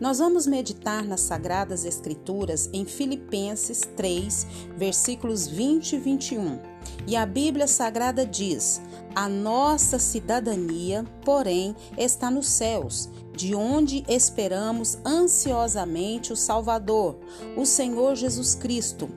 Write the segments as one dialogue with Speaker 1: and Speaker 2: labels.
Speaker 1: Nós vamos meditar nas Sagradas Escrituras em Filipenses 3, versículos 20 e 21. E a Bíblia Sagrada diz: A nossa cidadania, porém, está nos céus de onde esperamos ansiosamente o Salvador, o Senhor Jesus Cristo,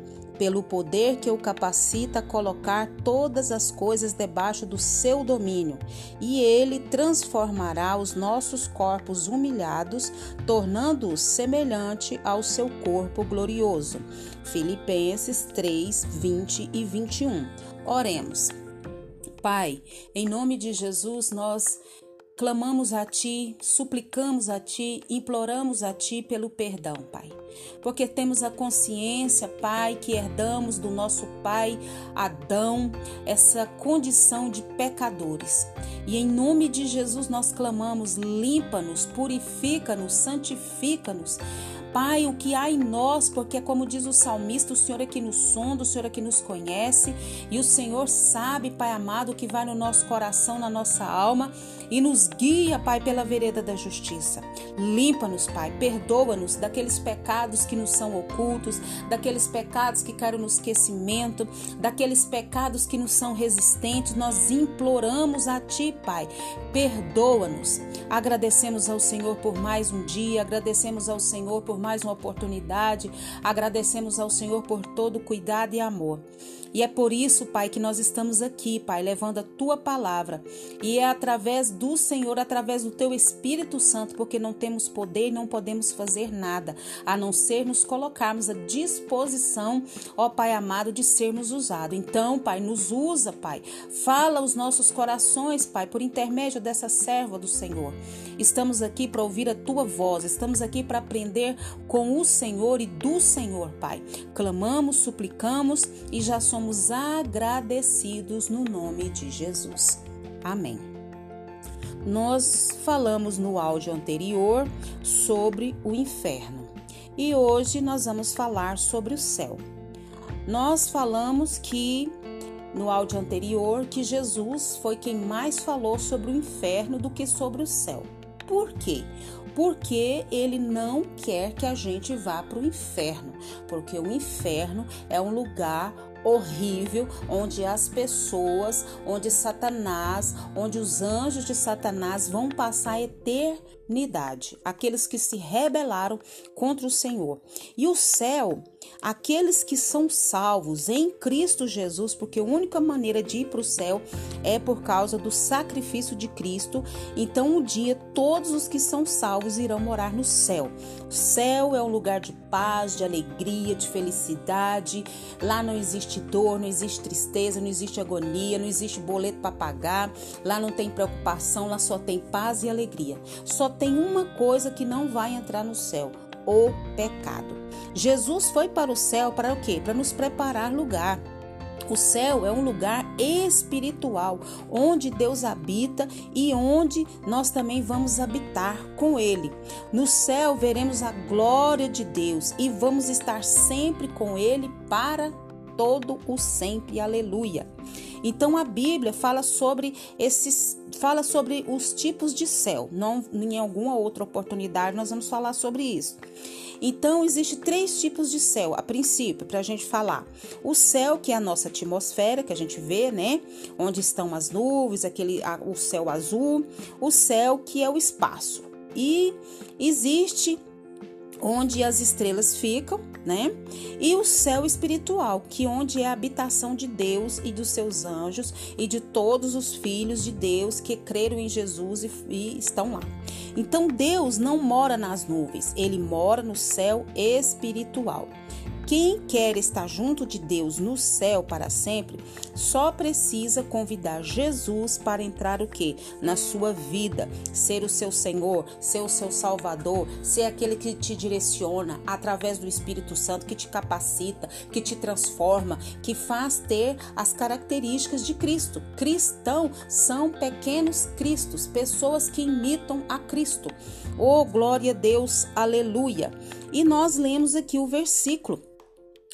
Speaker 1: pelo poder que o capacita a colocar todas as coisas debaixo do seu domínio, e ele transformará os nossos corpos humilhados, tornando-os semelhante ao seu corpo glorioso. Filipenses 3, 20 e 21. Oremos. Pai, em nome de Jesus, nós Clamamos a Ti, suplicamos a Ti, imploramos a Ti pelo perdão, Pai. Porque temos a consciência, Pai, que herdamos do nosso Pai Adão essa condição de pecadores. E em nome de Jesus nós clamamos: limpa-nos, purifica-nos, santifica-nos Pai, o que há em nós, porque como diz o salmista, o Senhor é que nos sonda, o Senhor é que nos conhece, e o Senhor sabe, Pai amado, o que vai no nosso coração, na nossa alma, e nos guia, Pai, pela vereda da justiça. Limpa-nos, Pai, perdoa-nos daqueles pecados que nos são ocultos, daqueles pecados que caíram no esquecimento, daqueles pecados que nos são resistentes. Nós imploramos a Ti, Pai, perdoa-nos. Agradecemos ao Senhor por mais um dia, agradecemos ao Senhor por mais uma oportunidade. Agradecemos ao Senhor por todo cuidado e amor. E é por isso, Pai, que nós estamos aqui, Pai, levando a tua palavra. E é através do Senhor, através do teu Espírito Santo, porque não temos poder e não podemos fazer nada, a não ser nos colocarmos à disposição, ó Pai amado, de sermos usados. Então, Pai, nos usa, Pai. Fala os nossos corações, Pai, por intermédio dessa serva do Senhor. Estamos aqui para ouvir a tua voz, estamos aqui para aprender com o Senhor e do Senhor, Pai. Clamamos, suplicamos e já somos agradecidos no nome de Jesus. Amém. Nós falamos no áudio anterior sobre o inferno e hoje nós vamos falar sobre o céu. Nós falamos que no áudio anterior que Jesus foi quem mais falou sobre o inferno do que sobre o céu. Por quê? Porque ele não quer que a gente vá para o inferno, porque o inferno é um lugar horrível onde as pessoas, onde Satanás, onde os anjos de Satanás vão passar a eternidade, aqueles que se rebelaram contra o Senhor. E o céu aqueles que são salvos em Cristo Jesus, porque a única maneira de ir para o céu é por causa do sacrifício de Cristo. Então, um dia, todos os que são salvos irão morar no céu. O céu é um lugar de paz, de alegria, de felicidade. Lá não existe dor, não existe tristeza, não existe agonia, não existe boleto para pagar. Lá não tem preocupação, lá só tem paz e alegria. Só tem uma coisa que não vai entrar no céu: o pecado. Jesus foi para o céu para o quê? Para nos preparar lugar. O céu é um lugar espiritual, onde Deus habita e onde nós também vamos habitar com Ele. No céu veremos a glória de Deus e vamos estar sempre com Ele para todo o sempre. Aleluia. Então a Bíblia fala sobre esses fala sobre os tipos de céu. Não em alguma outra oportunidade nós vamos falar sobre isso. Então, existe três tipos de céu, a princípio, para a gente falar. O céu, que é a nossa atmosfera, que a gente vê, né? Onde estão as nuvens, aquele, o céu azul. O céu, que é o espaço. E existe onde as estrelas ficam, né? E o céu espiritual, que onde é a habitação de Deus e dos seus anjos e de todos os filhos de Deus que creram em Jesus e, e estão lá. Então Deus não mora nas nuvens, ele mora no céu espiritual. Quem quer estar junto de Deus no céu para sempre só precisa convidar Jesus para entrar o que? Na sua vida, ser o seu Senhor, ser o seu Salvador, ser aquele que te direciona através do Espírito Santo, que te capacita, que te transforma, que faz ter as características de Cristo. Cristão são pequenos cristos, pessoas que imitam a Cristo. Oh, glória a Deus, aleluia. E nós lemos aqui o versículo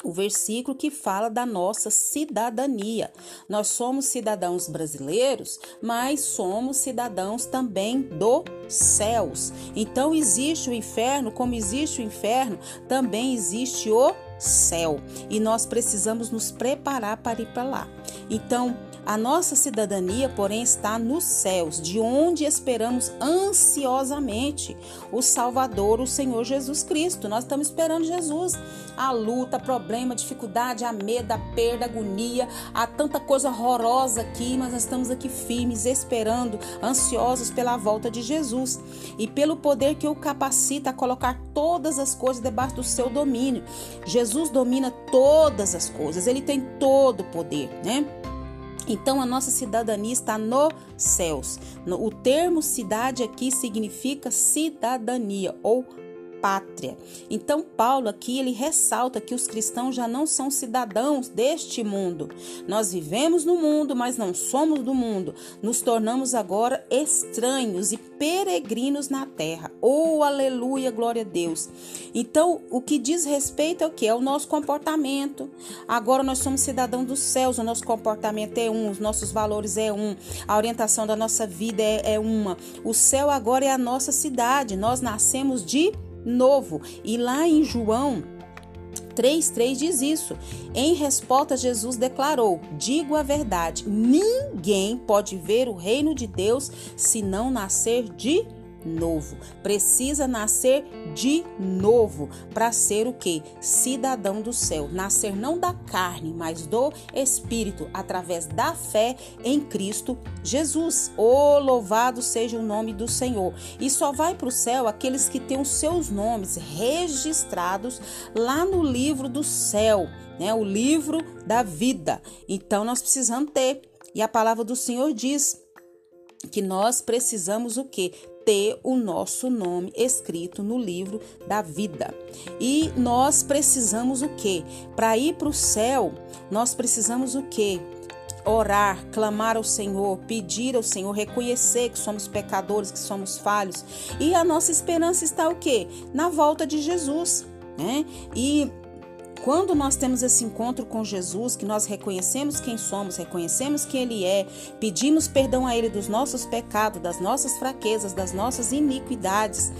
Speaker 1: o versículo que fala da nossa cidadania. Nós somos cidadãos brasileiros, mas somos cidadãos também dos céus. Então existe o inferno, como existe o inferno, também existe o céu. E nós precisamos nos preparar para ir para lá. Então, a nossa cidadania, porém, está nos céus, de onde esperamos ansiosamente o Salvador, o Senhor Jesus Cristo. Nós estamos esperando Jesus. A luta, problema, dificuldade, a medo, a perda, a agonia, há tanta coisa horrorosa aqui, mas nós estamos aqui firmes, esperando, ansiosos pela volta de Jesus e pelo poder que o capacita a colocar todas as coisas debaixo do seu domínio. Jesus domina todas as coisas, ele tem todo o poder, né? Então a nossa cidadania está nos céus. O termo cidade aqui significa cidadania ou pátria. Então Paulo aqui ele ressalta que os cristãos já não são cidadãos deste mundo. Nós vivemos no mundo, mas não somos do mundo. Nos tornamos agora estranhos e peregrinos na terra. Oh, aleluia, glória a Deus. Então, o que diz respeito ao que é o nosso comportamento. Agora nós somos cidadãos dos céus, o nosso comportamento é um, os nossos valores é um, a orientação da nossa vida é, é uma. O céu agora é a nossa cidade. Nós nascemos de novo. E lá em João 3,3 diz isso. Em resposta, Jesus declarou: Digo a verdade, ninguém pode ver o reino de Deus se não nascer de. Precisa nascer de novo para ser o que? Cidadão do céu. Nascer não da carne, mas do Espírito, através da fé em Cristo Jesus. Oh, louvado seja o nome do Senhor. E só vai para o céu aqueles que têm os seus nomes registrados lá no livro do céu, né? O livro da vida. Então nós precisamos ter. E a palavra do Senhor diz que nós precisamos o que? ter o nosso nome escrito no livro da vida. E nós precisamos o quê? Para ir para o céu, nós precisamos o quê? Orar, clamar ao Senhor, pedir ao Senhor, reconhecer que somos pecadores, que somos falhos. E a nossa esperança está o quê? Na volta de Jesus. Né? E quando nós temos esse encontro com Jesus, que nós reconhecemos quem somos, reconhecemos quem Ele é, pedimos perdão a Ele dos nossos pecados, das nossas fraquezas, das nossas iniquidades,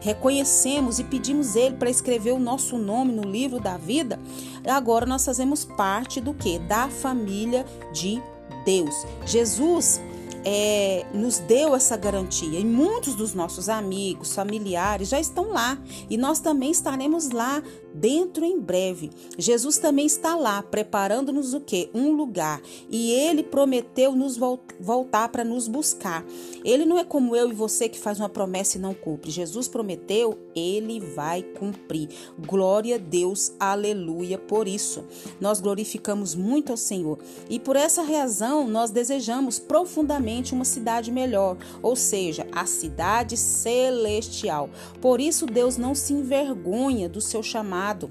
Speaker 1: reconhecemos e pedimos Ele para escrever o nosso nome no livro da vida, agora nós fazemos parte do que? Da família de Deus. Jesus é, nos deu essa garantia e muitos dos nossos amigos, familiares já estão lá e nós também estaremos lá dentro em breve. Jesus também está lá, preparando-nos o que? Um lugar. E ele prometeu nos voltar para nos buscar. Ele não é como eu e você que faz uma promessa e não cumpre. Jesus prometeu, ele vai cumprir. Glória a Deus, aleluia por isso. Nós glorificamos muito ao Senhor. E por essa razão nós desejamos profundamente uma cidade melhor, ou seja, a cidade celestial. Por isso Deus não se envergonha do seu chamado chamado.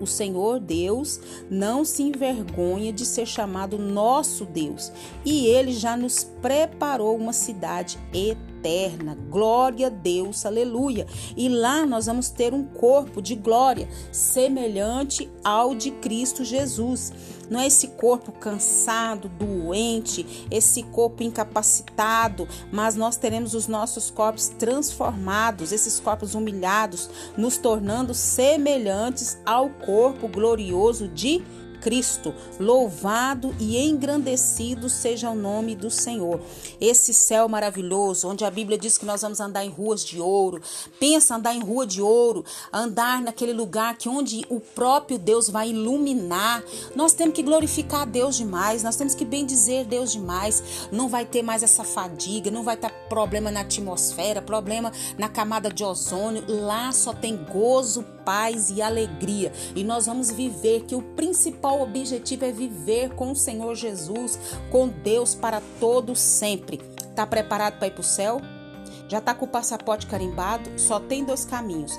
Speaker 1: O Senhor Deus não se envergonha de ser chamado nosso Deus, e ele já nos preparou uma cidade eterna. Glória a Deus, aleluia. E lá nós vamos ter um corpo de glória semelhante ao de Cristo Jesus. Não é esse corpo cansado, doente, esse corpo incapacitado, mas nós teremos os nossos corpos transformados, esses corpos humilhados, nos tornando semelhantes ao corpo glorioso de Cristo. Louvado e engrandecido seja o nome do Senhor. Esse céu maravilhoso, onde a Bíblia diz que nós vamos andar em ruas de ouro. Pensa andar em rua de ouro, andar naquele lugar que onde o próprio Deus vai iluminar. Nós temos que glorificar Deus demais, nós temos que bendizer Deus demais. Não vai ter mais essa fadiga, não vai ter problema na atmosfera, problema na camada de ozônio. Lá só tem gozo, paz e alegria. E nós vamos viver que o principal objetivo é viver com o Senhor Jesus, com Deus para todo sempre. Tá preparado para ir para o céu? Já tá com o passaporte carimbado? Só tem dois caminhos: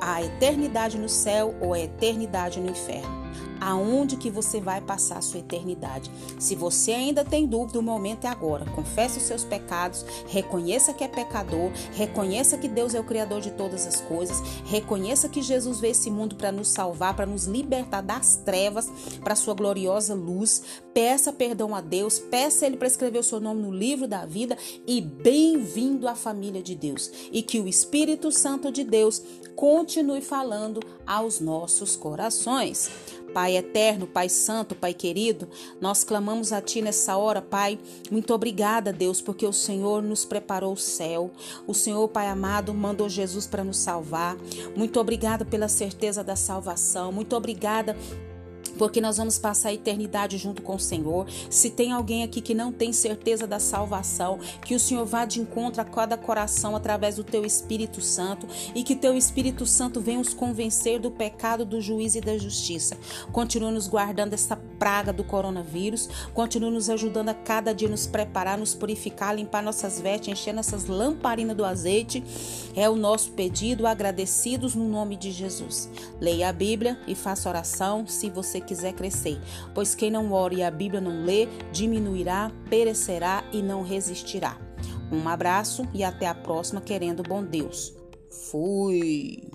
Speaker 1: a eternidade no céu ou a eternidade no inferno aonde que você vai passar a sua eternidade. Se você ainda tem dúvida, o momento é agora. Confesse os seus pecados, reconheça que é pecador, reconheça que Deus é o criador de todas as coisas, reconheça que Jesus veio esse mundo para nos salvar, para nos libertar das trevas para sua gloriosa luz. Peça perdão a Deus, peça ele para escrever o seu nome no livro da vida e bem-vindo à família de Deus. E que o Espírito Santo de Deus continue falando aos nossos corações. Pai eterno, Pai santo, Pai querido, nós clamamos a Ti nessa hora, Pai. Muito obrigada, Deus, porque o Senhor nos preparou o céu. O Senhor, Pai amado, mandou Jesus para nos salvar. Muito obrigada pela certeza da salvação. Muito obrigada porque nós vamos passar a eternidade junto com o Senhor. Se tem alguém aqui que não tem certeza da salvação, que o Senhor vá de encontro a cada coração através do teu Espírito Santo e que teu Espírito Santo venha os convencer do pecado, do juízo e da justiça. Continua nos guardando essa praga do coronavírus, continua nos ajudando a cada dia nos preparar, nos purificar, limpar nossas vestes, encher nossas lamparinas do azeite. É o nosso pedido, agradecidos no nome de Jesus. Leia a Bíblia e faça oração se você quiser crescer, pois quem não ora e a Bíblia não lê, diminuirá, perecerá e não resistirá. Um abraço e até a próxima, querendo bom Deus. Fui!